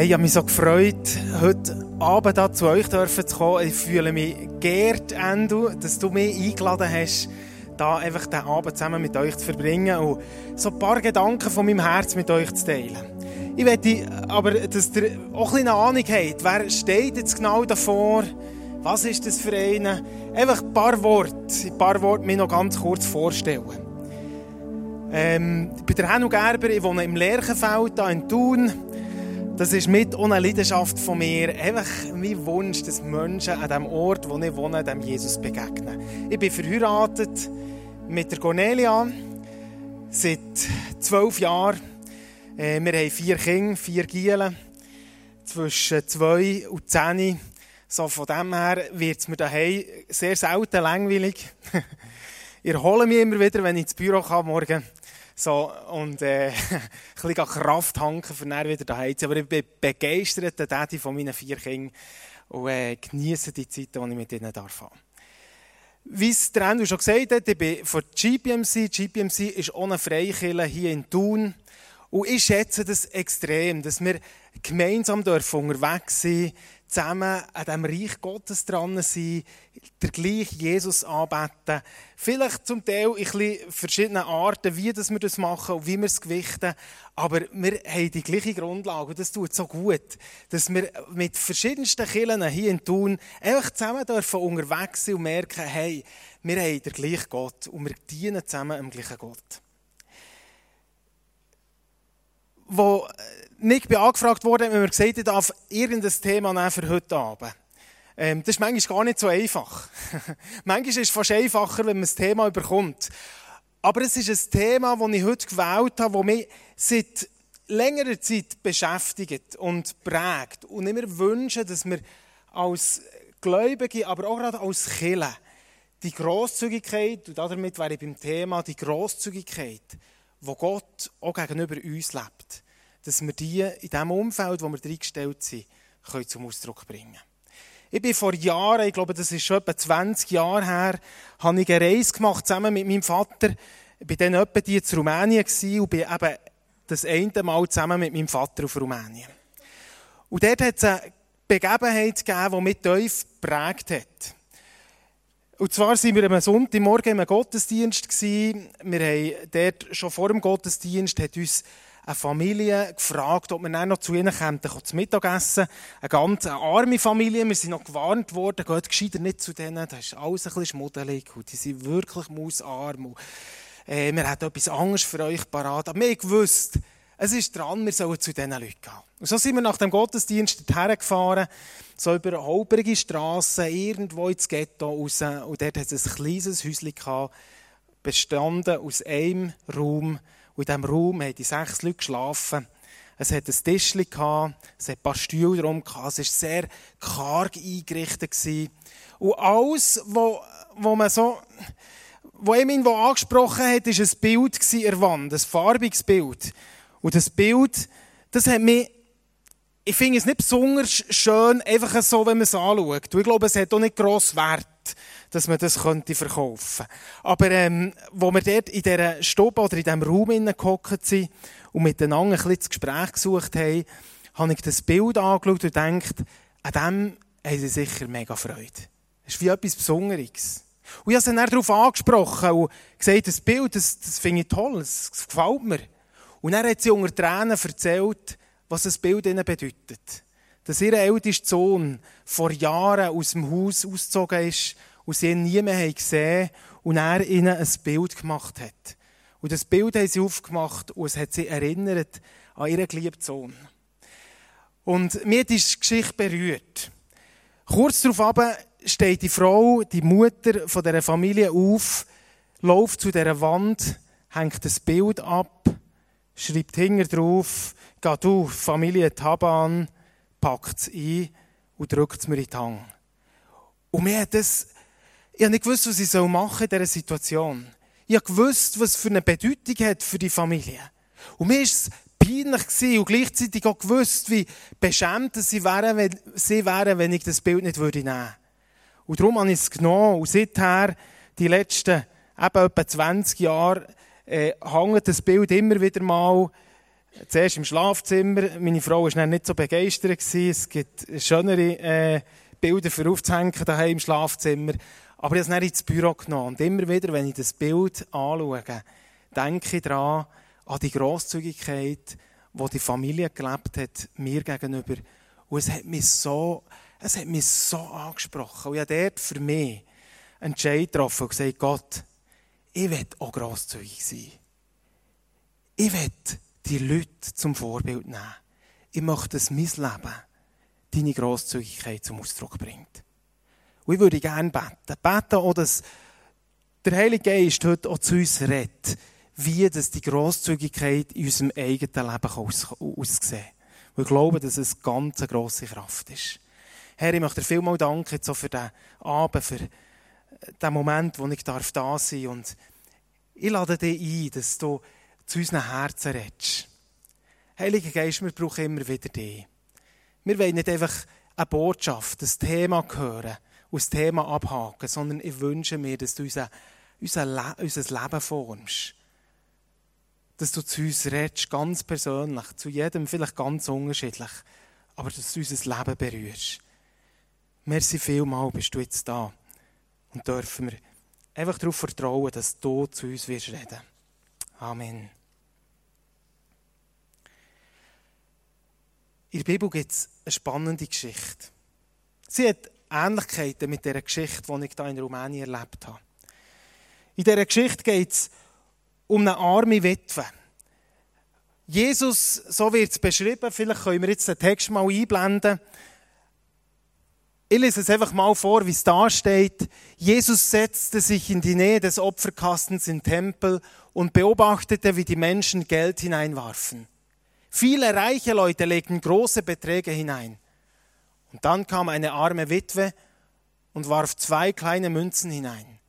Hey, ich habe mich so gefreut, heute Abend da zu euch zu kommen. Ich fühle mich geehrt, Endo, dass du mich eingeladen hast, da einfach den Abend zusammen mit euch zu verbringen und so ein paar Gedanken von meinem Herz mit euch zu teilen. Ich möchte aber, dass ihr auch ein eine Ahnung habt, wer steht jetzt genau davor, was ist das für einen? Einfach ein paar Worte, ein paar Worte mir noch ganz kurz vorstellen. Ähm, ich bin der Henno Gerber, ich wohne im Lerchenfeld, hier in Thun. Das ist mit einer Leidenschaft von mir. Einfach mein Wunsch, dass Menschen an dem Ort, wo ich wohne, dem Jesus begegnen. Ich bin verheiratet mit der Cornelia seit zwölf Jahren. Äh, wir haben vier Kinder, vier Gielen, zwischen zwei und zehn. So von dem her wird es mir daheim sehr selten langweilig. ich erhole mich immer wieder, wenn ich ins Büro komme morgen. So, und äh, ein bisschen Kraft tanken, für dann wieder daheim zu. Aber ich bin begeisterter Daddy von meinen vier Kindern und äh, genieße die Zeit, die ich mit ihnen darf. Wie es der Andrew schon gesagt hat, ich bin von GPMC. GPMC ist ohne Freikirche hier in Thun. Und ich schätze das extrem, dass wir gemeinsam dürfen unterwegs sein zusammen an dem Reich Gottes dran sein, der gleiche Jesus anbeten. Vielleicht zum Teil in verschiedenen Arten, wie wir das machen und wie wir es gewichten. Aber wir haben die gleiche Grundlage und das tut so gut, dass wir mit verschiedensten Kirchen hier in Thun einfach zusammen dürfen unterwegs sein und merken, hey, wir haben den gleichen Gott und wir dienen zusammen dem gleichen Gott. Wo Nick bin angefragt worden, wenn wir gesagt haben, darf irgendein Thema nehmen für heute Abend. Ähm, das ist manchmal gar nicht so einfach. manchmal ist es fast einfacher, wenn man das Thema überkommt. Aber es ist ein Thema, das ich heute gewählt habe, das mich seit längerer Zeit beschäftigt und prägt. Und immer wünsche, dass wir als Gläubige, aber auch gerade als Kirche, die Grosszügigkeit, und damit wäre ich beim Thema, die Grosszügigkeit, wo Gott auch gegenüber uns lebt dass wir die in dem Umfeld, wo wir reingestellt sind, können zum Ausdruck bringen Ich bin vor Jahren, ich glaube, das ist schon etwa 20 Jahre her, habe ich eine Reise gemacht zusammen mit meinem Vater. Ich war dann etwa die in Rumänien und bin eben das eine Mal zusammen mit meinem Vater auf Rumänien. Und dort hat es eine Begebenheit gegeben, die mich tief geprägt hat. Und zwar sind wir am Sonntagmorgen im Gottesdienst. Wir haben dort schon vor dem Gottesdienst hat uns eine Familie gefragt, ob wir dann noch zu ihnen kommen, zu Mittagessen. Eine ganz arme Familie. Wir sind noch gewarnt worden, geht gescheiter nicht zu denen. Das ist alles ein bisschen schmuddelig und die sind wirklich mausarm. Und, äh, wir haben etwas anderes für euch parat. Aber wir gewusst, es ist dran, wir sollen zu diesen Leuten gehen. Und so sind wir nach dem Gottesdienst dorthin gefahren, so über holprige Strasse, irgendwo ins Ghetto raus. Und dort hat es ein kleines Häuschen gehabt, bestanden aus einem Raum, und in diesem Raum haben die sechs Leute geschlafen. Es hat ein Tischchen es hat ein paar Stühle drum es war sehr karg eingerichtet. Und alles, wo man so, wo ihm angesprochen hat, war ein Bild in der Wand, ein farbiges Bild. Und das Bild, das hat mich, ich finde es nicht besonders schön, einfach so, wenn man es anschaut. Und ich glaube, es hat auch nicht gross Wert dass man das könnte verkaufen könnte. Aber ähm, wo wir dort in dieser Stube oder in diesem Raum gehockt sind und miteinander ein bisschen das Gespräch gesucht haben, habe ich das Bild angeschaut und gedacht, an dem haben sie sicher mega Freude. Das ist wie etwas Besonderes. Und ich habe sie dann darauf angesprochen und gesagt, das Bild, das, das finde ich toll, das gefällt mir. Und dann hat sie unter Tränen erzählt, was das Bild ihnen bedeutet. Dass ihr ältester Sohn vor Jahren aus dem Haus ausgezogen ist und sie ihn nie mehr gesehen und er ihnen ein Bild gemacht hat. Und das Bild haben sie aufgemacht und es hat sie erinnert an ihren geliebten Sohn. Und mir hat diese Geschichte berührt. Kurz darauf steht die Frau, die Mutter von dieser Familie auf, läuft zu dieser Wand, hängt das Bild ab, schreibt hinter drauf, geht du, Familie Taban, packt es ein und drückt es mir in die Hand. Und mir hat das ich habe nicht gewusst, was ich machen soll in dieser Situation. Ich habe gewusst, was für eine Bedeutung hat für die Familie. Und mir war es peinlich gewesen und gleichzeitig auch gewusst, wie beschämt sie wären, wenn, sie wären, wenn ich das Bild nicht würde nehmen. Und darum habe ich es genommen. Und seither, die letzten eben etwa 20 Jahre, äh, hängt das Bild immer wieder mal zuerst im Schlafzimmer. Meine Frau war nicht so begeistert. Es gibt schönere äh, Bilder für aufzuhängen daheim im Schlafzimmer. Aber ich habe es dann ins Büro genommen. Und immer wieder, wenn ich das Bild anschaue, denke ich daran, an die Grosszügigkeit, die die Familie gelebt hat, mir gegenüber. Und es hat mich so, es hat mich so angesprochen. Und ich habe dort für mich einen Entscheid getroffen und gesagt, Gott, ich will auch grosszügig sein. Ich will die Leute zum Vorbild nehmen. Ich möchte, dass mein Leben deine Grosszügigkeit zum Ausdruck bringt. Und ich würde gerne beten. Beten auch, dass der Heilige Geist heute auch zu uns redet, wie das die Grosszügigkeit in unserem eigenen Leben aussehen kann. Und ich glaube, dass es eine ganz grosse Kraft ist. Herr, ich möchte dir vielmal danken jetzt für diesen Abend, für den Moment, wo ich da sein darf. Und ich lade dich ein, dass du zu unseren Herzen redest. Heiliger Geist, wir brauchen immer wieder dich. Wir wollen nicht einfach eine Botschaft, ein Thema hören und das Thema abhaken, sondern ich wünsche mir, dass du unser, unser, Le unser Leben formst. Dass du zu uns redest, ganz persönlich, zu jedem vielleicht ganz unterschiedlich, aber dass du unser Leben berührst. Merci vielmal, bist du jetzt da. Und dürfen wir einfach darauf vertrauen, dass du zu uns wirst reden. Amen. In der Bibel gibt es eine spannende Geschichte. Sie hat Ähnlichkeiten mit der Geschichte, die ich hier in Rumänien erlebt habe. In dieser Geschichte geht es um eine arme Witwe. Jesus, so wird es beschrieben, vielleicht können wir jetzt den Text mal einblenden. Ich lese es einfach mal vor, wie es da steht. Jesus setzte sich in die Nähe des Opferkastens im Tempel und beobachtete, wie die Menschen Geld hineinwarfen. Viele reiche Leute legten große Beträge hinein. Und dann kam eine arme Witwe und warf zwei kleine Münzen hinein.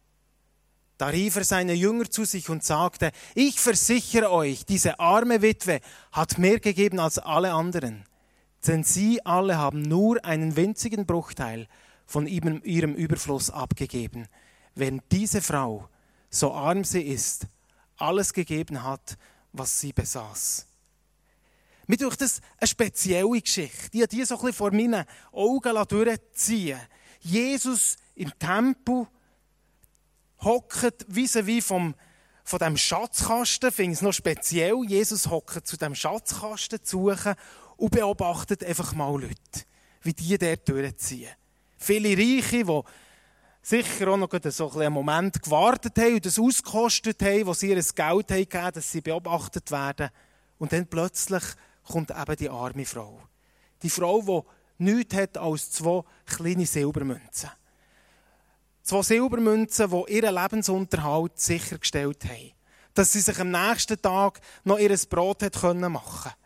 Da rief er seine Jünger zu sich und sagte, ich versichere euch, diese arme Witwe hat mehr gegeben als alle anderen, denn sie alle haben nur einen winzigen Bruchteil von ihrem Überfluss abgegeben, während diese Frau, so arm sie ist, alles gegeben hat, was sie besaß. Mir durch das eine spezielle Geschichte. Ich habe die so ein bisschen vor meinen Augen durchziehen Jesus im Tempel hockt vis-à-vis vom von dem Schatzkasten, finde ich es noch speziell. Jesus hockt zu dem Schatzkasten zu suchen und beobachtet einfach mal Leute, wie die dort durchziehen. Viele Reiche, die sicher auch noch so einen Moment gewartet haben und das ausgekostet haben, wo sie ihr Geld haben gegeben, dass sie beobachtet werden. Und dann plötzlich kommt eben die arme Frau. Die Frau, die nichts hat als zwei kleine Silbermünzen. Zwei Silbermünzen, die ihren Lebensunterhalt sichergestellt haben. Dass sie sich am nächsten Tag noch ihr Brot hat machen konnte.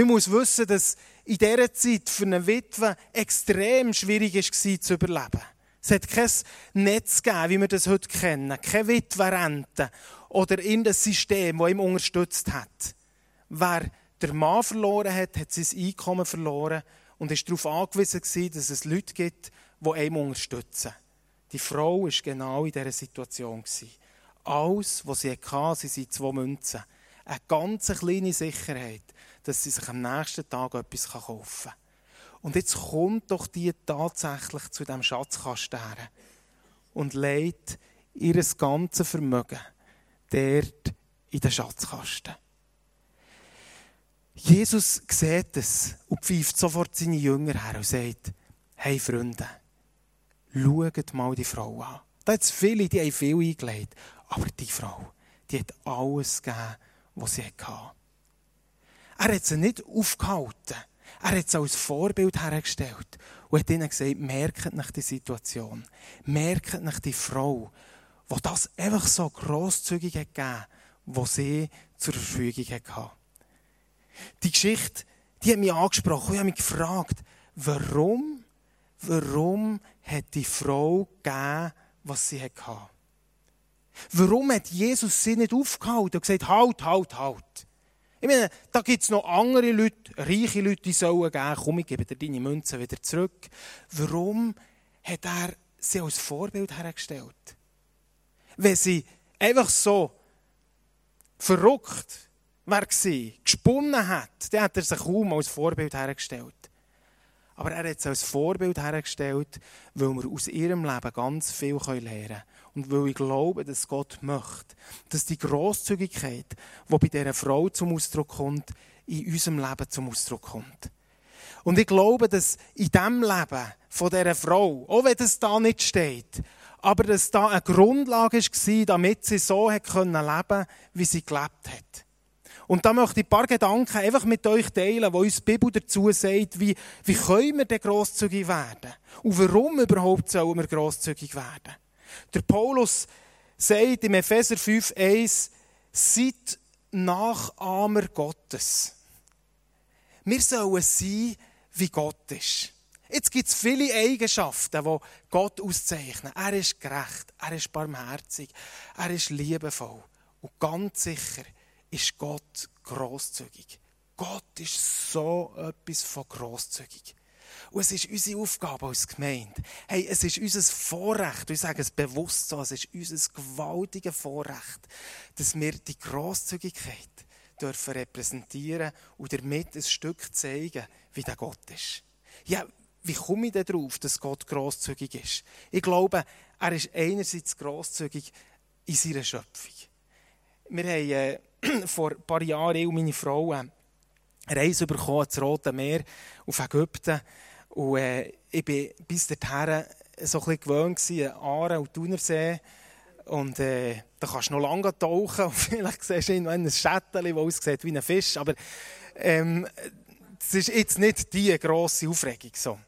Man muss wissen, dass in dieser Zeit für eine Witwe extrem schwierig war, zu überleben. Es hat kein Netz gegeben, wie wir das heute kennen. Keine Witwerrente oder irgendein System, das ihm unterstützt hat. Wer der Mann verloren hat, hat sein Einkommen verloren und ist darauf angewiesen dass es Leute gibt, die ihn unterstützen. Die Frau war genau in dieser Situation. Alles, was sie hatte, sind zwei Münzen. Eine ganz kleine Sicherheit, dass sie sich am nächsten Tag etwas kaufen kann. Und jetzt kommt doch die tatsächlich zu dem Schatzkasten her und legt ihr ganzes Vermögen dort in den Schatzkasten. Jesus sieht es und pfeift sofort seine Jünger her und sagt, hey Freunde, schaut mal die Frau an. Da hat es viele, die haben viel eingelegt. Aber die Frau, die hat alles gegeben, was sie hatte. Er hat sie nicht aufgehalten. Er hat sie als Vorbild hergestellt und hat ihnen gesagt, merkt nach die Situation. Merkt nach die Frau, die das einfach so grosszügig hat gegeben, was sie zur Verfügung hatte. Die Geschichte, die hat mich angesprochen. Ich habe mich gefragt, warum, warum hat die Frau gegeben, was sie hatte? Warum hat Jesus sie nicht aufgehalten und gesagt, halt, halt, halt? Ich meine, da gibt es noch andere Leute, reiche Leute, die sollen geben, komm, ich gebe dir deine Münzen wieder zurück. Warum hat er sie als Vorbild hergestellt? Wenn sie einfach so verrückt war, gesponnen hat, der hat er sich kaum als Vorbild hergestellt. Aber er hat es als Vorbild hergestellt, weil wir aus ihrem Leben ganz viel lernen können. Und weil ich glaube, dass Gott möchte, dass die Grosszügigkeit, die bei dieser Frau zum Ausdruck kommt, in unserem Leben zum Ausdruck kommt. Und ich glaube, dass in diesem Leben von dieser Frau, auch wenn das da nicht steht, aber dass da eine Grundlage war, damit sie so leben konnte, wie sie gelebt hat. Und da möchte ich ein paar Gedanken einfach mit euch teilen, wo uns die Bibel dazu sagt, wie, wie können wir denn grosszügig werden? Und warum überhaupt sollen wir grosszügig werden? Der Paulus sagt im Epheser 5,1, seid Nachahmer Gottes. Wir sollen sein, wie Gott ist. Jetzt gibt es viele Eigenschaften, die Gott auszeichnen. Er ist gerecht, er ist barmherzig, er ist liebevoll. Und ganz sicher, ist Gott großzügig. Gott ist so etwas von großzügig. Und es ist unsere Aufgabe als Gemeinde. Hey, es ist unser Vorrecht, ich sage es bewusst so, es ist unser gewaltiges Vorrecht, dass wir die Großzügigkeit dürfen repräsentieren und damit ein Stück zeigen, wie der Gott ist. Ja, wie komme ich denn darauf, dass Gott großzügig ist? Ich glaube, er ist einerseits großzügig in seiner Schöpfung. Wir haben äh, vor ein paar Jahren, ich und meine Frau, eine Reise bekommen ins Rote Meer auf Ägypten. Und äh, ich war bis dahin so ein gewöhnt gewesen, Aare und Thunersee. Und äh, da kannst du noch lange tauchen und vielleicht siehst du irgendwann ein Schätzchen, das aussieht wie ein Fisch. Aber ähm, das ist jetzt nicht die grosse Aufregung. So.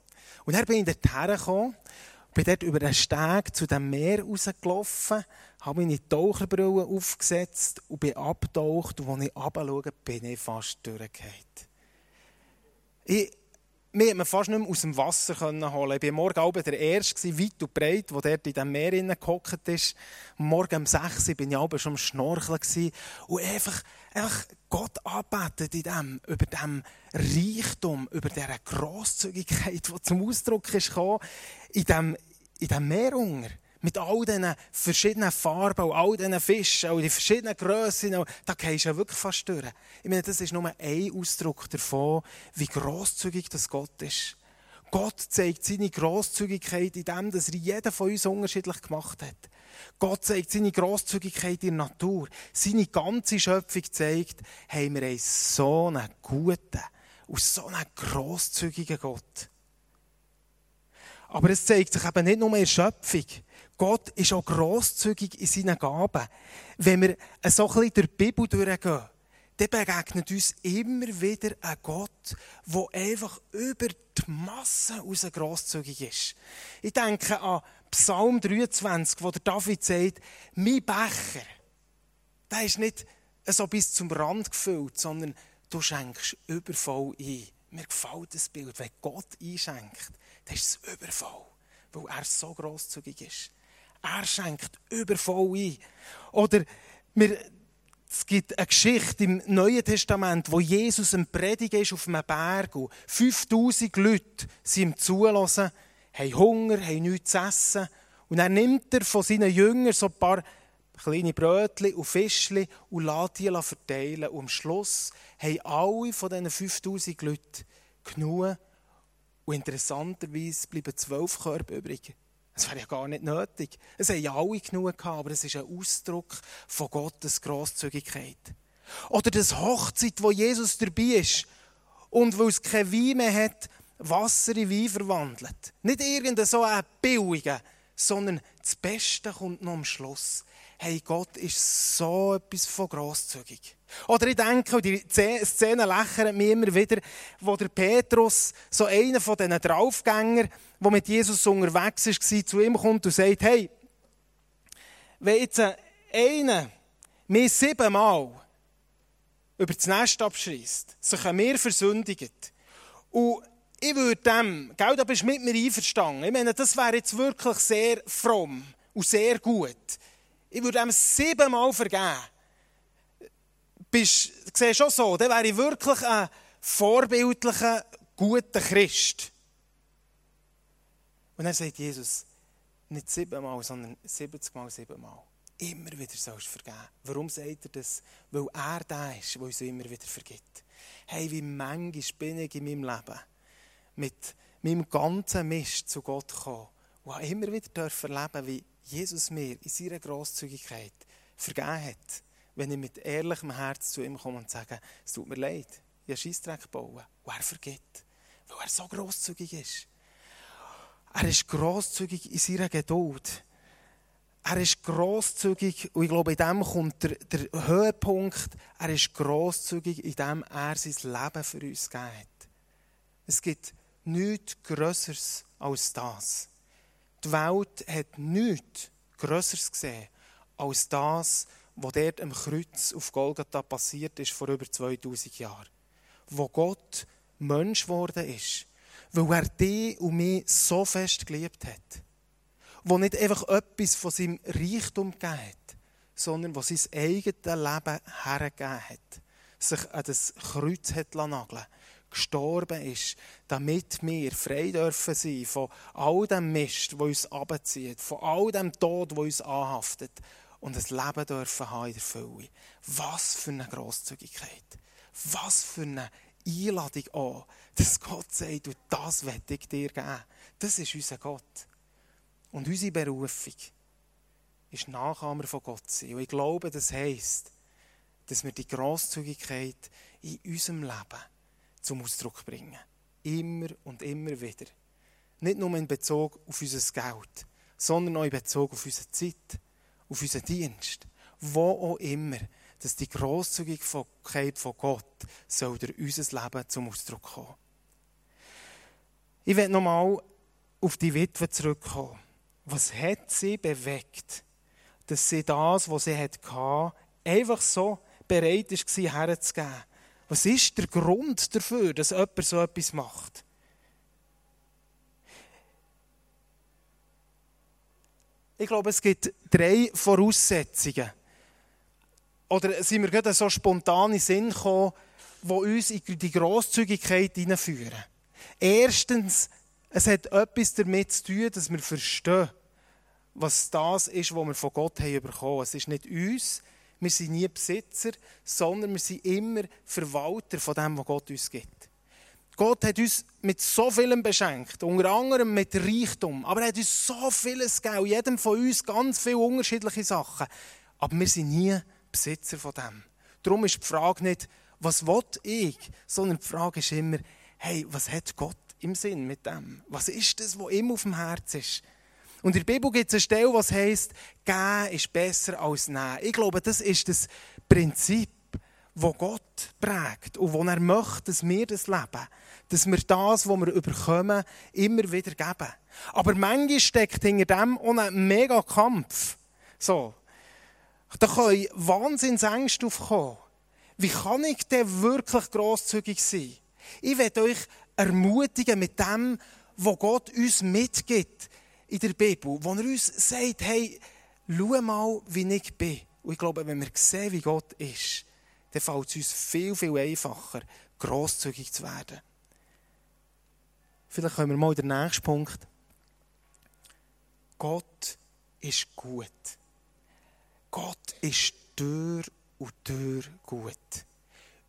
Und dann bin ich dort hergekommen, bin dort über den Steg zu dem Meer rausgelaufen habe meine Taucherbrille aufgesetzt und bin abgetaucht. Und als ich runterschaue, bin ich fast durchgefallen. Ich, mich hat man fast nicht mehr aus dem Wasser holen. Ich war morgen Abend der Erste, weit und breit, der dort in diesem Meer gehockt ist. Morgen um 6 Uhr war ich schon am Schnorcheln. Und einfach, einfach Gott anbetet in dem, über dem Reichtum, über diese Grosszügigkeit, die zum Ausdruck ist gekommen, in diesem, in diesem Meerunger mit all diesen verschiedenen Farben all diesen Fischen und die verschiedenen Grössen, da gehst du ja wirklich fast durch. Ich meine, das ist nur ein Ausdruck davon, wie grosszügig das Gott ist. Gott zeigt seine Grosszügigkeit in dem, dass er jeden von uns unterschiedlich gemacht hat. Gott zeigt seine Grosszügigkeit in der Natur. Seine ganze Schöpfung zeigt, haben wir einen so einen guten und so einen grosszügigen Gott. Aber es zeigt sich eben nicht nur in der Schöpfung, Gott ist auch grosszügig in seinen Gaben. Wenn wir so ein bisschen durch die Bibel durchgehen, dann begegnet uns immer wieder ein Gott, der einfach über die Masse raus grosszügig ist. Ich denke an Psalm 23, wo der David sagt, mein Becher, der ist nicht so bis zum Rand gefüllt, sondern du schenkst übervoll ein. Mir gefällt das Bild, wenn Gott einschenkt, dann ist es übervoll, weil er so grosszügig ist. Er schenkt übervoll ein. Oder wir, es gibt eine Geschichte im Neuen Testament, wo Jesus ein Prediger ist auf einem Berg. 5000 Leute sind ihm zulassen, haben Hunger, haben nichts zu essen. Und dann nimmt er von seinen Jüngern so ein paar kleine Brötchen und Fischchen und lässt die verteilen. Und am Schluss haben alle von diesen 5000 Leuten genug. Und interessanterweise bleiben zwölf Körper übrig. Das wäre ja gar nicht nötig. Es haben ja alle genug gehabt, aber es ist ein Ausdruck von Gottes Grosszügigkeit. Oder das Hochzeit, wo Jesus dabei ist und weil es kein Wein mehr hat, Wasser in Wein verwandelt. Nicht irgendein so ein billiger, sondern das Beste kommt noch am Schluss. Hey, Gott ist so etwas von grosszügig. Oder ich denke, die Szene lächelt mir immer wieder, wo der Petrus, so einer von diesen Draufgängern, der mit Jesus unterwegs war, zu ihm kommt und sagt, hey, wenn jetzt einer mir siebenmal über das Nest abschreist, sich an mir versündigt, und ich würde dem, gell, da bist du mit mir einverstanden. Ich meine, das wäre jetzt wirklich sehr fromm und sehr gut. Ich würde ihm siebenmal vergeben. Bist, du siehst schon so, dann wäre ich wirklich ein vorbildlicher, guter Christ. Und dann sagt Jesus, nicht siebenmal, sondern 70 mal siebenmal. immer wieder sollst vergeben. Warum sagt er das? Weil er der ist, der uns immer wieder vergibt. Hey, wie manchmal bin ich in meinem Leben mit meinem ganzen Mist zu Gott gekommen und habe immer wieder erleben wie Jesus mir in seiner Grosszügigkeit vergeben hat, wenn ich mit ehrlichem Herz zu ihm komme und sage, es tut mir leid, ich habe Scheissdreck bauen. Und er vergibt, weil er so grosszügig ist. Er ist grosszügig in seiner Geduld. Er ist grosszügig und ich glaube, in dem kommt der, der Höhepunkt. Er ist grosszügig, indem er sein Leben für uns gegeben hat. Es gibt nichts Größeres als das. Die Welt hat nichts Größeres gesehen als das, was dort am Kreuz auf Golgatha passiert ist vor über 2000 Jahren. Wo Gott Mensch geworden ist, weil er dich und mich so fest geliebt hat. Wo nicht einfach etwas von seinem Reichtum gegeben hat, sondern wo sein eigenes Leben hergegeben hat. Sich an das Kreuz hat nageln gestorben ist, damit wir frei dürfen sein von all dem Mist, wo uns abzieht, von all dem Tod, wo uns anhaftet und ein Leben dürfen haben in der Fülle. Was für eine Grosszügigkeit. Was für eine Einladung an, dass Gott sagt, du, das werde ich dir geben. Das ist unser Gott. Und unsere Berufung ist Nachahmer von Gott sein. Und ich glaube, das heisst, dass wir die Grosszügigkeit in unserem Leben zum Ausdruck bringen. Immer und immer wieder. Nicht nur in Bezug auf unser Geld, sondern auch in Bezug auf unsere Zeit, auf unseren Dienst. Wo auch immer, dass die Grosszügigkeit von Gott soll durch unser Leben zum Ausdruck kommen. Ich werde nochmal auf die Witwe zurückkommen. Was hat sie bewegt, dass sie das, was sie hatte, einfach so bereit war, herzugeben? Was ist der Grund dafür, dass jemand so etwas macht? Ich glaube, es gibt drei Voraussetzungen. Oder sind wir gerade so spontan in Sinn gekommen, die uns in die Grosszügigkeit hineinführen. Erstens, es hat etwas damit zu tun, dass wir verstehen, was das ist, was wir von Gott haben bekommen. Es ist nicht uns, wir sind nie Besitzer, sondern wir sind immer Verwalter von dem, was Gott uns gibt. Gott hat uns mit so vielem beschenkt, unter anderem mit Reichtum, aber er hat uns so vieles gegeben, jedem von uns ganz viele unterschiedliche Sachen. Aber wir sind nie Besitzer von dem. Darum ist die Frage nicht, was will ich, sondern die Frage ist immer, hey, was hat Gott im Sinn mit dem? Was ist das, was ihm auf dem Herz ist? Und in der Bibel gibt es eine Stelle, was heißt, geben ist besser als nehmen. Ich glaube, das ist das Prinzip, wo Gott prägt und wo er möchte, dass wir das leben. Dass wir das, was wir überkommen, immer wieder geben. Aber manchmal steckt hinter dem auch ein mega Kampf. So. Da können Wahnsinnsängste aufkommen. Wie kann ich denn wirklich grosszügig sein? Ich werde euch ermutigen mit dem, was Gott uns mitgibt in der Bibel, wo er uns sagt, hey, schau mal, wie ich bin. Und ich glaube, wenn wir sehen, wie Gott ist, dann fällt es uns viel, viel einfacher, grosszügig zu werden. Vielleicht können wir mal den nächsten Punkt. Gott ist gut. Gott ist durch und durch gut.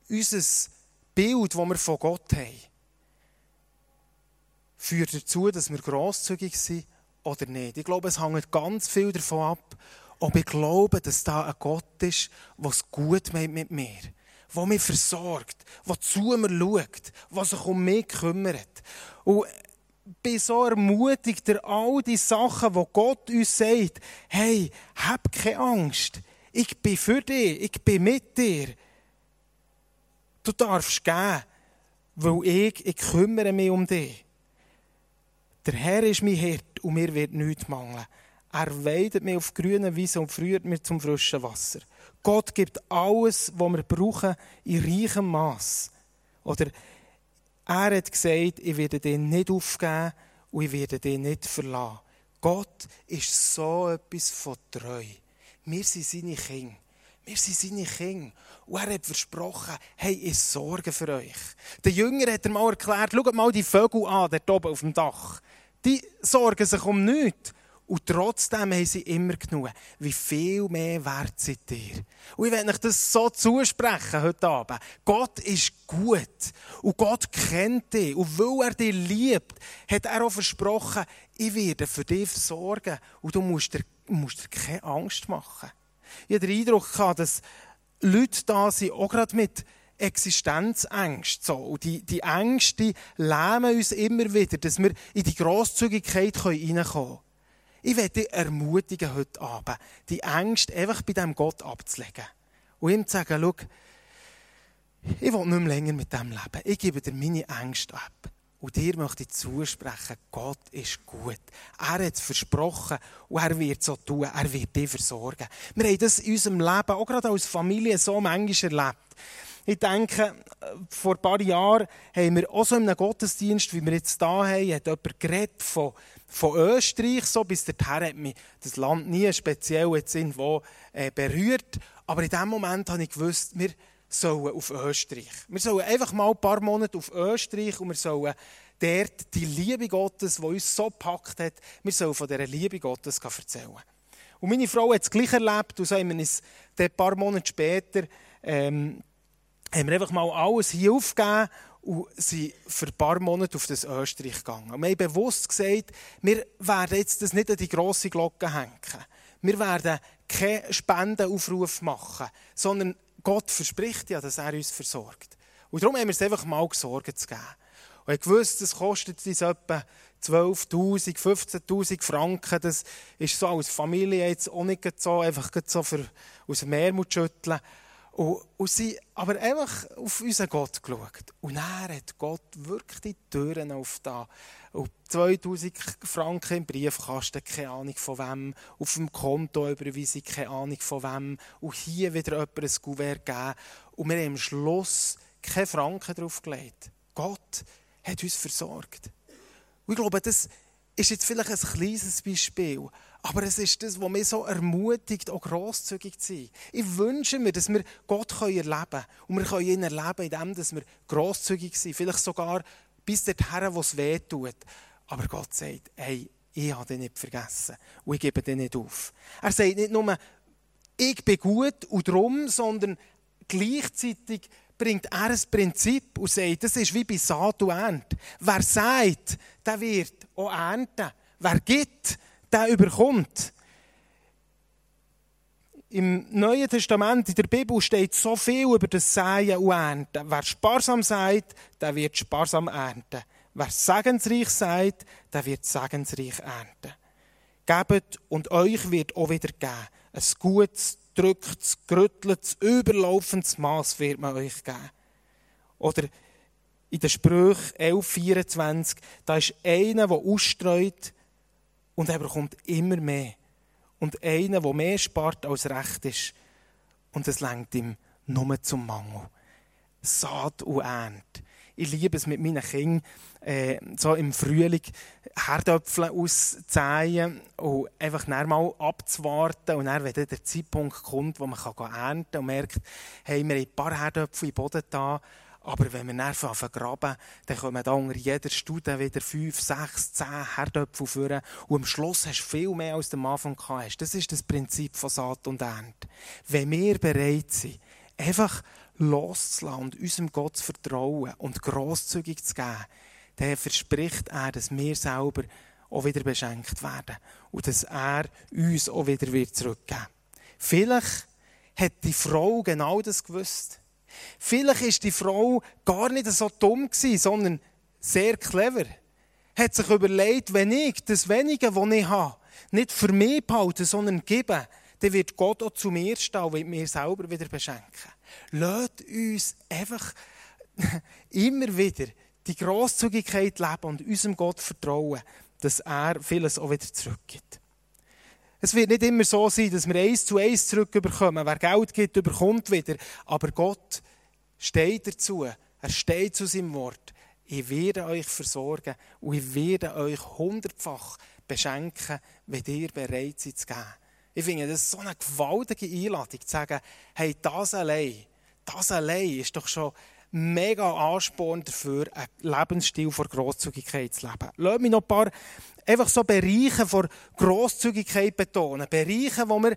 Unser Bild, das wir von Gott haben, führt dazu, dass wir grosszügig sind oder nicht. Ich glaube, es hängt ganz viel davon ab, ob ich glaube, dass da ein Gott ist, der es gut meint mit mir, der mich versorgt, der zu mir schaut, der sich um mich kümmert. Und bin so ermutigt, all die Sachen, wo Gott uns sagt, hey, hab keine Angst, ich bin für dich, ich bin mit dir. Du darfst gehen, weil ich, ich kümmere mich um dich. Der Herr ist mein Hirt und mir wird nichts mangeln. Er weidet mich auf grüne Wiese und führt mich zum frischen Wasser. Gott gibt alles, was wir brauchen, in reichem Maß. Oder er hat gesagt, ich werde den nicht aufgeben und ich werde den nicht verlassen. Gott ist so etwas von treu. Wir sind seine Kinder. Wir sind seine Kinder. Und er hat versprochen, hey, ich sorge für euch. Der Jünger hat mal erklärt, schaut mal die Vögel an, dort oben auf dem Dach die sorgen sich um nichts. Und trotzdem haben sie immer genug. Wie viel mehr wert seid ihr? Und ich werde euch das so zusprechen heute Abend. Gott ist gut. Und Gott kennt dich. Und weil er dich liebt, hat er auch versprochen, ich werde für dich sorgen. Und du musst dir, musst dir keine Angst machen. Ich habe den Eindruck dass Leute da sind, auch gerade mit Existenzängste. So. Und die, die Ängste lähmen uns immer wieder, dass wir in die Grosszügigkeit reinkommen können. Ich werde dich ermutigen heute Abend, die Ängste einfach bei diesem Gott abzulegen. Und ihm zu sagen, schau, ich will nicht mehr länger mit dem leben. Ich gebe dir meine Ängste ab. Und dir möchte ich zusprechen, Gott ist gut. Er hat es versprochen und er wird so tun. Er wird dich versorgen. Wir haben das in unserem Leben, auch gerade als Familie, so manchmal erlebt. Ich denke, vor ein paar Jahren haben wir auch so in einem Gottesdienst, wie wir jetzt hier haben, hat jemand geredet von, von Österreich. So bis dahin hat mich das Land nie speziell jetzt irgendwo äh, berührt. Aber in dem Moment habe ich gewusst, wir sollen auf Österreich. Wir sollen einfach mal ein paar Monate auf Österreich und wir sollen dort die Liebe Gottes, die uns so gepackt hat, wir sollen von dieser Liebe Gottes erzählen. Und meine Frau hat es gleich erlebt und so haben wir uns ein paar Monate später ähm, haben wir einfach mal alles hier aufgegeben und sind für ein paar Monate auf das Österreich gegangen. Und wir haben bewusst gesagt, wir werden jetzt das nicht an die grosse Glocke hängen. Wir werden keinen Spendenaufruf machen, sondern Gott verspricht ja, dass er uns versorgt. Und darum haben wir es einfach mal gesorgt zu geben. Und ich wusste, es kostet uns etwa 12.000, 15.000 Franken. Das ist so als Familie jetzt auch nicht so, einfach so für, aus dem Mehrmut schütteln. Und, und sie aber einfach auf unseren Gott geschaut. Und er hat Gott wirklich die Türen aufgetan. Und 2000 Franken im Briefkasten, keine Ahnung von wem. Auf dem Konto überweise ich keine Ahnung von wem. Und hier wieder jemand ein Kuvert geben. Und wir haben am Schluss keine Franken draufgelegt. Gott hat uns versorgt. Und ich glaube, das ist jetzt vielleicht ein kleines Beispiel. Aber es ist das, was mich so ermutigt, auch grosszügig zu sein. Ich wünsche mir, dass wir Gott erleben können. Und wir können ihn erleben, indem wir grosszügig sind. Vielleicht sogar bis dorthin, wo es weh tut. Aber Gott sagt, hey, ich habe dich nicht vergessen. Und ich gebe dich nicht auf. Er sagt nicht nur, ich bin gut und drum, sondern gleichzeitig bringt er ein Prinzip und sagt, das ist wie bei Saat und Ernte. Wer sagt, der wird auch ernten. Wer gibt, der überkommt. Im Neuen Testament, in der Bibel, steht so viel über das Säen und Ernten. Wer sparsam sagt, der wird sparsam ernten. Wer segensreich sagt, der wird segensreich ernten. Gebt und euch wird auch wieder geben. Ein gutes, drücktes, gerütteltes, überlaufendes Maß wird man euch geben. Oder in den Sprüchen 11,24, da ist einer, der ausstreut, und er bekommt immer mehr. Und einer, der mehr spart als recht ist. Und es lenkt ihm nur zum Mangel. Saat und Ernte. Ich liebe es mit meinen Kindern, äh, so im Frühling Herdöpfel auszuzählen und einfach mal abzuwarten. Und dann, wenn dann der Zeitpunkt kommt, wo man ernten kann und merkt, hey, wir haben ein paar Herdöpfel im Boden da, aber wenn wir dann vergraben, dann kommen da unter jeder Studie wieder fünf, sechs, zehn Herdöpfel führen. Und am Schluss hast du viel mehr als du am Anfang gehabt Das ist das Prinzip von Saat und Ernte. Wenn wir bereit sind, einfach loszulassen und unserem Gott zu vertrauen und grosszügig zu geben, dann verspricht er, dass wir selber auch wieder beschenkt werden. Und dass er uns auch wieder zurückgeben wird. Vielleicht hat die Frau genau das gewusst. Vielleicht ist die Frau gar nicht so dumm gewesen, sondern sehr clever. Hat sich überlegt, wenn ich das Wenige, das ich habe, nicht für mich behalte, sondern gebe, dann wird Gott auch zu mir stehen und mir selber wieder beschenken. Lasst uns einfach immer wieder die Grosszügigkeit leben und unserem Gott vertrauen, dass er vieles auch wieder zurückgibt. Es wird nicht immer so sein, dass wir eins zu eins zurückbekommen. Wer Geld gibt, überkommt wieder. Aber Gott steht dazu. Er steht zu seinem Wort. Ich werde euch versorgen und ich werde euch hundertfach beschenken, wenn ihr bereit seid zu geben. Ich finde das so eine gewaltige Einladung, zu sagen, hey, das allein, das allein ist doch schon mega Ansporn dafür, einen Lebensstil vor Grosszügigkeit zu leben. Lass mich noch ein paar einfach so Bereiche vor Grosszügigkeit betonen. Bereiche, wo wir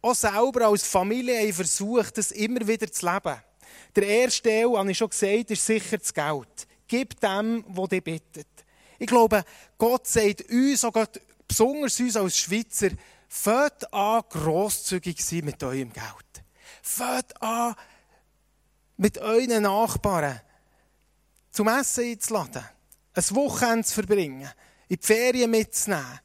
auch selber als Familie haben versucht, das immer wieder zu leben. Der erste Teil, habe ich schon gesagt, ist sicher das Geld. Gib dem, der dich bittet. Ich glaube, Gott sagt uns, auch besonders uns als Schweizer, fängt an, grosszügig zu sein mit eurem Geld. Fängt an, mit euren Nachbarn zum Essen einzuladen, ein Wochenende zu verbringen, in die Ferien mitzunehmen.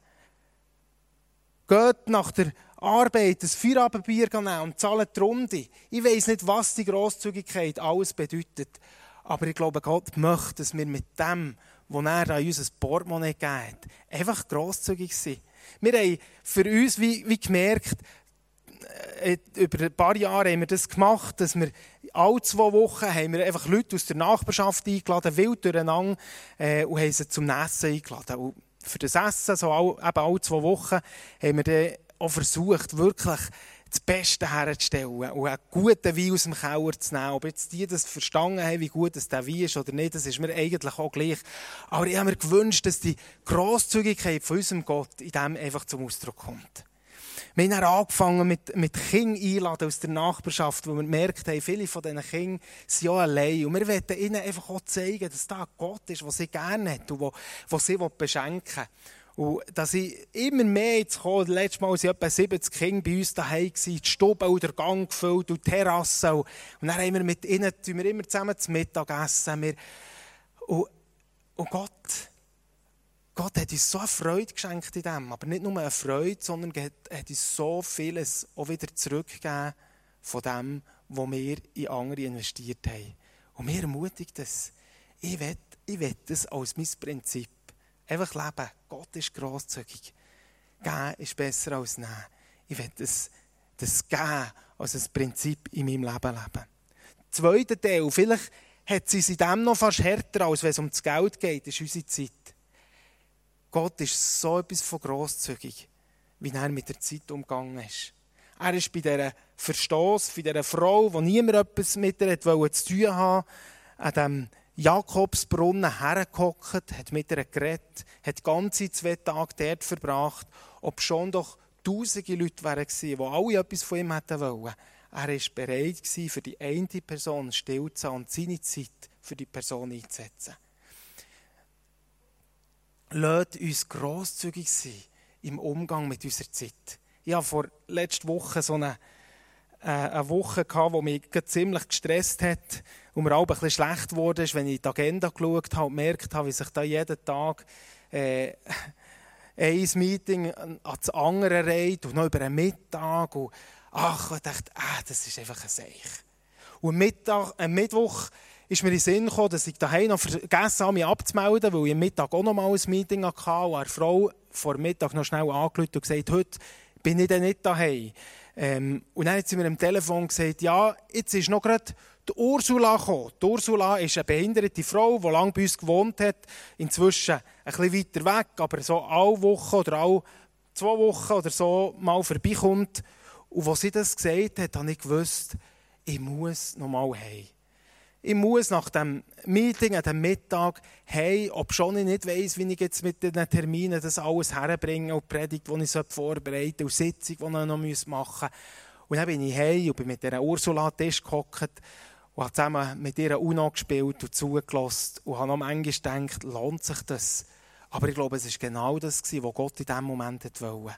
Geht nach der Arbeit ein Feierabendbier nehmen und zahlt die Runde. Ich weiss nicht, was die Grosszügigkeit alles bedeutet. Aber ich glaube, Gott möchte, dass wir mit dem, was er an unser Portemonnaie gibt, einfach grosszügig sind. Wir haben für uns wie, wie gemerkt, über ein paar Jahre haben wir das gemacht, dass wir alle zwei Wochen haben wir einfach Leute aus der Nachbarschaft eingeladen, wild durcheinander, äh, und haben sie zum Essen eingeladen. Und für das Essen, so all, eben alle zwei Wochen, haben wir dann auch versucht, wirklich das Beste herzustellen und einen guten Wein aus dem Keller zu nehmen. Ob jetzt die das verstanden haben, wie gut das der Wein ist oder nicht, das ist mir eigentlich auch gleich. Aber ich habe mir gewünscht, dass die Grosszügigkeit von unserem Gott in dem einfach zum Ausdruck kommt. Wir haben angefangen mit, mit Kindern einladen aus der Nachbarschaft, wo wir gemerkt haben, viele von diesen Kindern sind ja allein. Und wir wollen ihnen einfach auch zeigen, dass da Gott ist, der sie gerne hat und der sie beschenken will. Und dass ich immer mehr jetzt komme, letztes Mal waren etwa 70 Kinder bei uns daheim, die Stube und der Gang gefüllt und die Terrasse. Und dann haben wir mit ihnen wir immer zusammen zu Mittag essen. Und, und Gott, Gott hat uns so eine Freude geschenkt in dem. Aber nicht nur eine Freude, sondern er hat uns so vieles auch wieder zurückgegeben von dem, was wir in andere investiert haben. Und mir ermutigt das. Ich will, ich will das als mein Prinzip. Einfach leben. Gott ist grosszügig. Geben ist besser als nehmen. Ich will das, das Geben als ein Prinzip in meinem Leben leben. Zweiter Teil, vielleicht hat sie es in dem noch fast härter, als wenn es um das Geld geht, ist unsere Zeit. Gott ist so etwas von grosszügig, wie er mit der Zeit umgegangen ist. Er ist bei dieser Verstoß, bei dieser Frau, die niemand etwas mit ihr wollte, zu tun haben, an diesem Jakobsbrunnen hergehockt, hat mit ihr geredet, hat ganze zwei Tage dort verbracht, ob schon doch tausende Leute waren, die alle etwas von ihm hätten wollen. Er war bereit, für die eine Person still zu sein und seine Zeit für die Person einzusetzen. Lasst uns grosszügig sein im Umgang mit unserer Zeit. Ich hatte vor letzter Woche so eine, äh, eine Woche, gehabt, die mich ziemlich gestresst hat und mir auch ein schlecht wurde, wenn ich die Agenda geschaut habe und gemerkt habe, wie sich da jeden Tag äh, ein Meeting an das andere reiht und noch über einen Mittag. Und, ach, ich dachte, ah, das ist einfach ein Seich. Und Mittag, am Mittwoch ist mir in den Sinn gekommen, dass ich daheim noch vergessen habe, mich abzumelden, weil ich am Mittag auch noch mal ein Meeting hatte und eine Frau vor Mittag noch schnell angerufen und gesagt, heute bin ich dann nicht daheim. Ähm, und dann hat sie mir am Telefon gesagt, ja, jetzt ist noch gerade die Ursula gekommen. Die Ursula ist eine behinderte Frau, die lange bei uns gewohnt hat, inzwischen ein bisschen weiter weg, aber so alle Wochen oder alle zwei Wochen oder so mal vorbeikommt. Und als sie das gesagt hat, habe ich gewusst, ich muss noch mal heim. Ich muss nach dem Meeting, an dem Mittag, hey, ob schon ich nicht weiss, wie ich jetzt mit den Terminen das alles herbringe und die Predigt, die ich vorbereiten und die Sitzung, die ich noch machen muss. Und dann bin ich hey und bin mit dieser Ursula Tisch gehockt und habe zusammen mit ihr UNO gespielt und zugelassen und habe noch manchmal gedacht, lohnt sich das? Aber ich glaube, es war genau das, was Gott in diesem Moment wollte.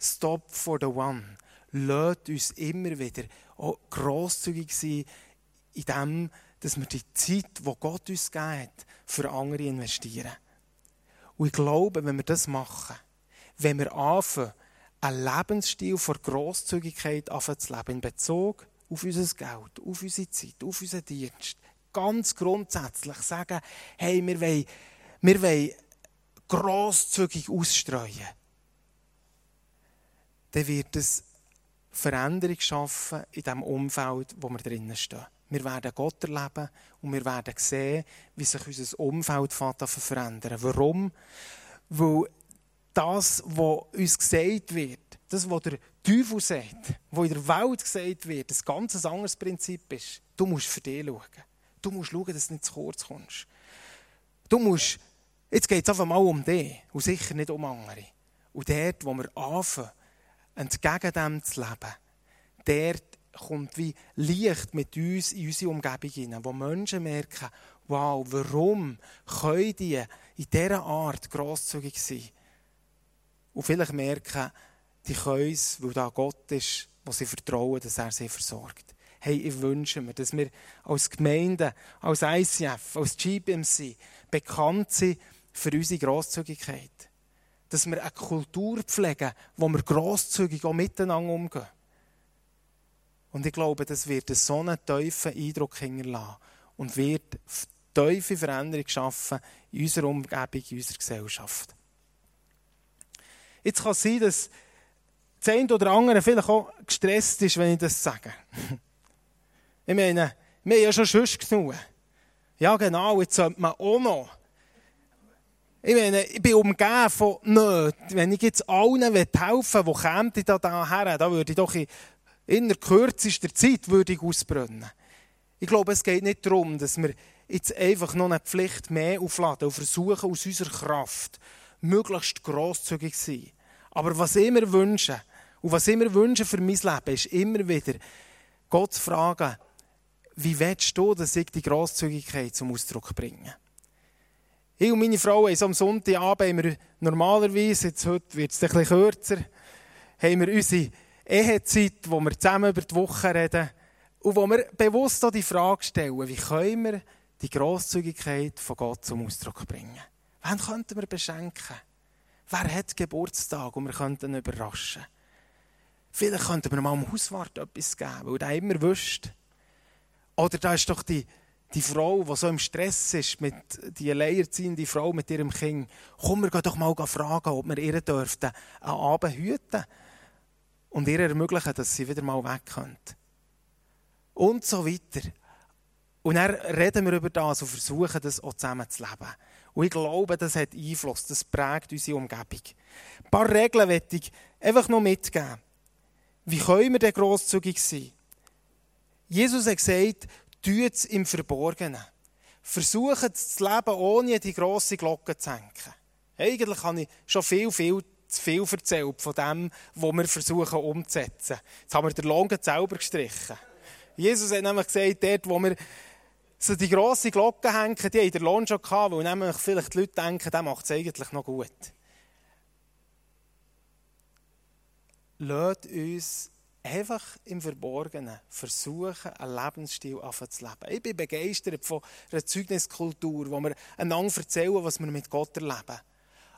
Stop for the one. Lasst uns immer wieder grosszügig sein in dem, dass wir die Zeit, die Gott uns gibt, für andere investieren. Und ich glaube, wenn wir das machen, wenn wir anfangen, einen Lebensstil vor Grosszügigkeit zu leben, in Bezug auf unser Geld, auf unsere Zeit, auf unseren Dienst, ganz grundsätzlich sagen, hey, wir wollen, wir wollen grosszügig ausstreuen, dann wird es Veränderung schaffen in dem Umfeld, wo wir drinnen stehen. Wir werden Gott erleben und wir werden sehen, wie sich unser Umfeld verändern Warum? Weil das, was uns gesagt wird, das, was der Teufel sagt, was in der Welt gesagt wird, ein ganz anderes Prinzip ist. Du musst für dich schauen. Du musst schauen, dass du nicht zu kurz kommst. Du musst, jetzt geht es einfach mal um dich und sicher nicht um andere. Und dort, wo wir anfangen, entgegen dem zu leben, dort kommt wie Licht mit uns in unsere Umgebung hinein, wo Menschen merken, wow, warum können die in dieser Art grosszügig sein? Und vielleicht merken, die können es, weil da Gott ist, wo sie vertrauen, dass er sie versorgt. Hey, ich wünsche mir, dass wir als Gemeinde, als ICF, als GBMC bekannt sind für unsere Grosszügigkeit. Dass wir eine Kultur pflegen, wo wir grosszügig auch miteinander umgehen. Und ich glaube, das wird so einen tiefen Eindruck hinterlassen und wird tiefe Veränderung schaffen in unserer Umgebung, in unserer Gesellschaft. Jetzt kann es sein, dass das eine oder andere vielleicht auch gestresst ist, wenn ich das sage. Ich meine, wir haben ja schon Schuss genug. Ja, genau, jetzt sollte man auch noch. Ich meine, ich bin umgeben von Nöten. Wenn ich jetzt allen helfen will, die kämen da her, dann würde ich doch in inner kürzester Zeit würde ich ausbrennen. Ich glaube, es geht nicht darum, dass wir jetzt einfach noch eine Pflicht mehr aufladen und versuchen, aus unserer Kraft möglichst grosszügig zu sein. Aber was ich mir wünsche, und was ich mir wünsche für mein Leben, ist immer wieder, Gott zu fragen, wie willst du, dass ich die Grosszügigkeit zum Ausdruck bringe? Ich und meine Frau haben so am Sonntagabend haben wir normalerweise, jetzt heute wird es ein bisschen kürzer, haben wir unsere Ehezeit, wo wir zusammen über die Woche reden und wo wir bewusst auch die Frage stellen, wie können wir die Grosszügigkeit von Gott zum Ausdruck bringen? Wen könnten wir beschenken? Wer hat Geburtstag und wir könnten ihn überraschen? Vielleicht könnten wir mal am Hauswart etwas geben, weil der immer wüsste, oder da ist doch die, die Frau, die so im Stress ist, mit die alleinerziehende Frau mit ihrem Kind. Komm, wir gehen doch mal fragen, ob wir ihr dürften einen Abend hüten und ihr ermöglichen, dass sie wieder mal weg könnte. Und so weiter. Und dann reden wir über das und versuchen, das auch zusammen zu leben. Und ich glaube, das hat Einfluss, das prägt unsere Umgebung. Ein paar Regeln möchte ich einfach noch mitgeben. Wie können wir denn grosszügig sein? Jesus hat gesagt, tut es im Verborgenen. Versucht zu leben, ohne die grosse Glocke zu hängen. Eigentlich habe ich schon viel, viel zu viel erzählt von dem, was wir versuchen umzusetzen. Jetzt haben wir den Lohn selber gestrichen. Jesus hat nämlich gesagt, dort, wo wir so die grosse Glocke hängen, die haben den Lohn schon gehabt, weil nämlich vielleicht die Leute denken, der macht es eigentlich noch gut. Lasst uns einfach im Verborgenen versuchen, einen Lebensstil zu leben. Ich bin begeistert von einer Zeugniskultur, wo wir einander erzählen, was wir mit Gott erleben.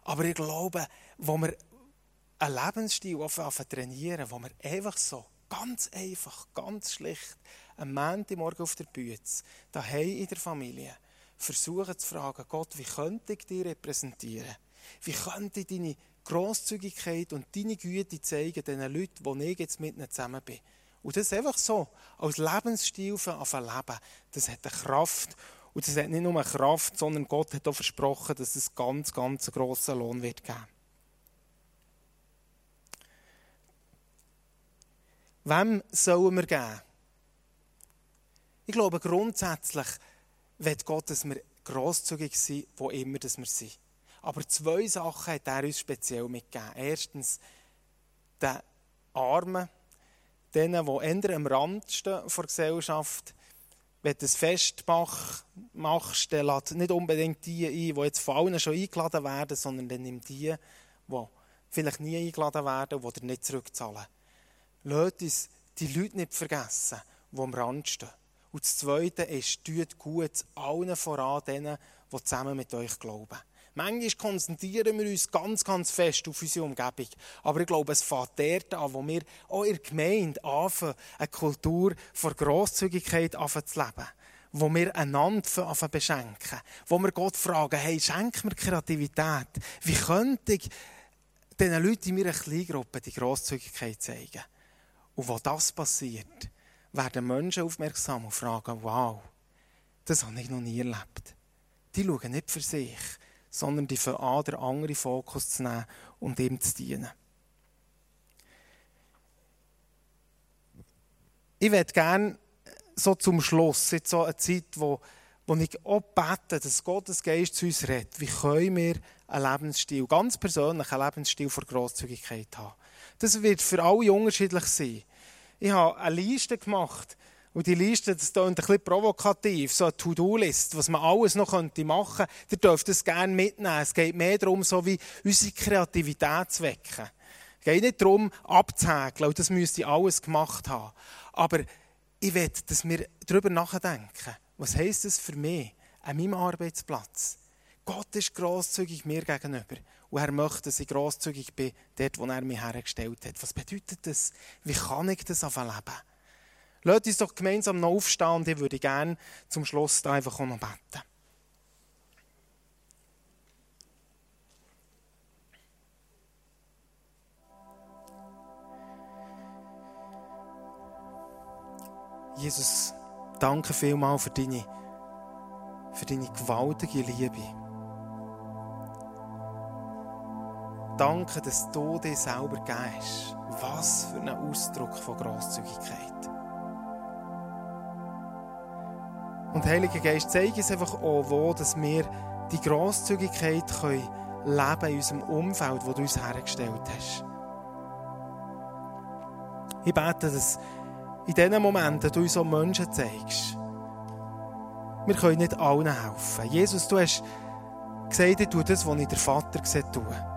Aber ich glaube, wo wir einen Lebensstil anfangen trainieren, wo wir einfach so, ganz einfach, ganz schlicht, am Montagmorgen auf der Bühne, daheim in der Familie, versuchen zu fragen, Gott, wie könnte ich dich repräsentieren? Wie könnte ich deine Grosszügigkeit und deine Güte zeigen den Leuten, wo ich jetzt mit ihnen zusammen bin. Und das einfach so, als Lebensstil für ein Leben, das hat eine Kraft. Und das hat nicht nur eine Kraft, sondern Gott hat auch versprochen, dass es ganz, ganz grossen Lohn wird geben. Wem sollen wir geben? Ich glaube, grundsätzlich wird Gott, dass wir grosszügig sind, wo immer wir sind. Aber zwei Sachen hat er uns speziell mitgegeben. Erstens, den Armen, denen, die eher am Rand stehen der Gesellschaft, wenn du ein Fest machst, dann lade nicht unbedingt die ein, die jetzt von allen schon eingeladen werden, sondern dann nimm die, die vielleicht nie eingeladen werden und nicht zurückzahlen. Lasst uns die Leute nicht vergessen, die am Rand stehen. Und das Zweite ist, tut gut allen voran denen, die zusammen mit euch glauben. Manchmal konzentrieren wir uns ganz, ganz fest auf unsere Umgebung. Aber ich glaube, es fängt dort an, wo wir auch in der Gemeinde anfangen, eine Kultur von Grosszügigkeit zu leben. Wo wir einander beschenken. Wo wir Gott fragen, hey, schenk mir Kreativität. Wie könnte ich diesen Leuten in meiner Kleingruppe die Grosszügigkeit zeigen? Und wo das passiert, werden Menschen aufmerksam und fragen, wow, das habe ich noch nie erlebt. Die schauen nicht für sich, sondern die für den anderen Fokus zu nehmen und ihm zu dienen. Ich würde gerne so zum Schluss, jetzt so eine Zeit, wo, wo ich auch bete, dass Gottes Geist zu uns redet. Wie können wir einen Lebensstil, ganz persönlich einen Lebensstil vor Grosszügigkeit haben? Das wird für alle unterschiedlich sein. Ich habe eine Liste gemacht. Und die Liste, das klingt ein bisschen provokativ, so eine To-Do-List, was man alles noch machen könnte. Ihr dürft es gerne mitnehmen. Es geht mehr darum, so wie unsere Kreativität zu wecken. Es geht nicht darum, abzuhäkeln, und das müsste ich alles gemacht haben. Aber ich will, dass wir darüber nachdenken. Was heisst das für mich an meinem Arbeitsplatz? Gott ist grosszügig mir gegenüber. Und er möchte, dass ich grosszügig bin, dort, wo er mich hergestellt hat. Was bedeutet das? Wie kann ich das leben? Lasst uns doch gemeinsam noch aufstehen und ich würde gerne zum Schluss da einfach noch beten. Jesus, danke vielmals für deine, für deine gewaltige Liebe. Danke, dass du dir selber gehst. Was für ein Ausdruck von Großzügigkeit. Und Heiliger Geist, zeige uns einfach auch, wo dass wir die Grosszügigkeit können leben in unserem Umfeld, wo du uns hergestellt hast. Ich bete, dass in diesen Momenten du uns auch Menschen zeigst. Wir können nicht allen helfen. Jesus, du hast gesagt, ich tue das, was ich der Vater gesagt tue.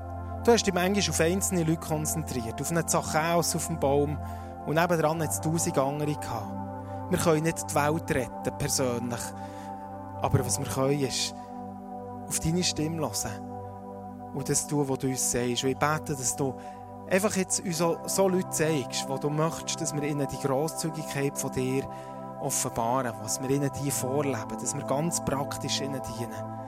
Du hast dich manchmal auf einzelne Leute konzentriert, auf einen Zachäus auf dem Baum und nebenan hat es tausend andere gehabt. Wir können nicht die Welt retten, persönlich. Aber was wir können, ist auf deine Stimme hören und das tun, was du uns sagst. Und ich bete, dass du einfach jetzt uns so, so Leute zeigst, wo du möchtest, dass wir ihnen die Grosszügigkeit von dir offenbaren, was wir ihnen die vorleben, dass wir ganz praktisch ihnen dienen.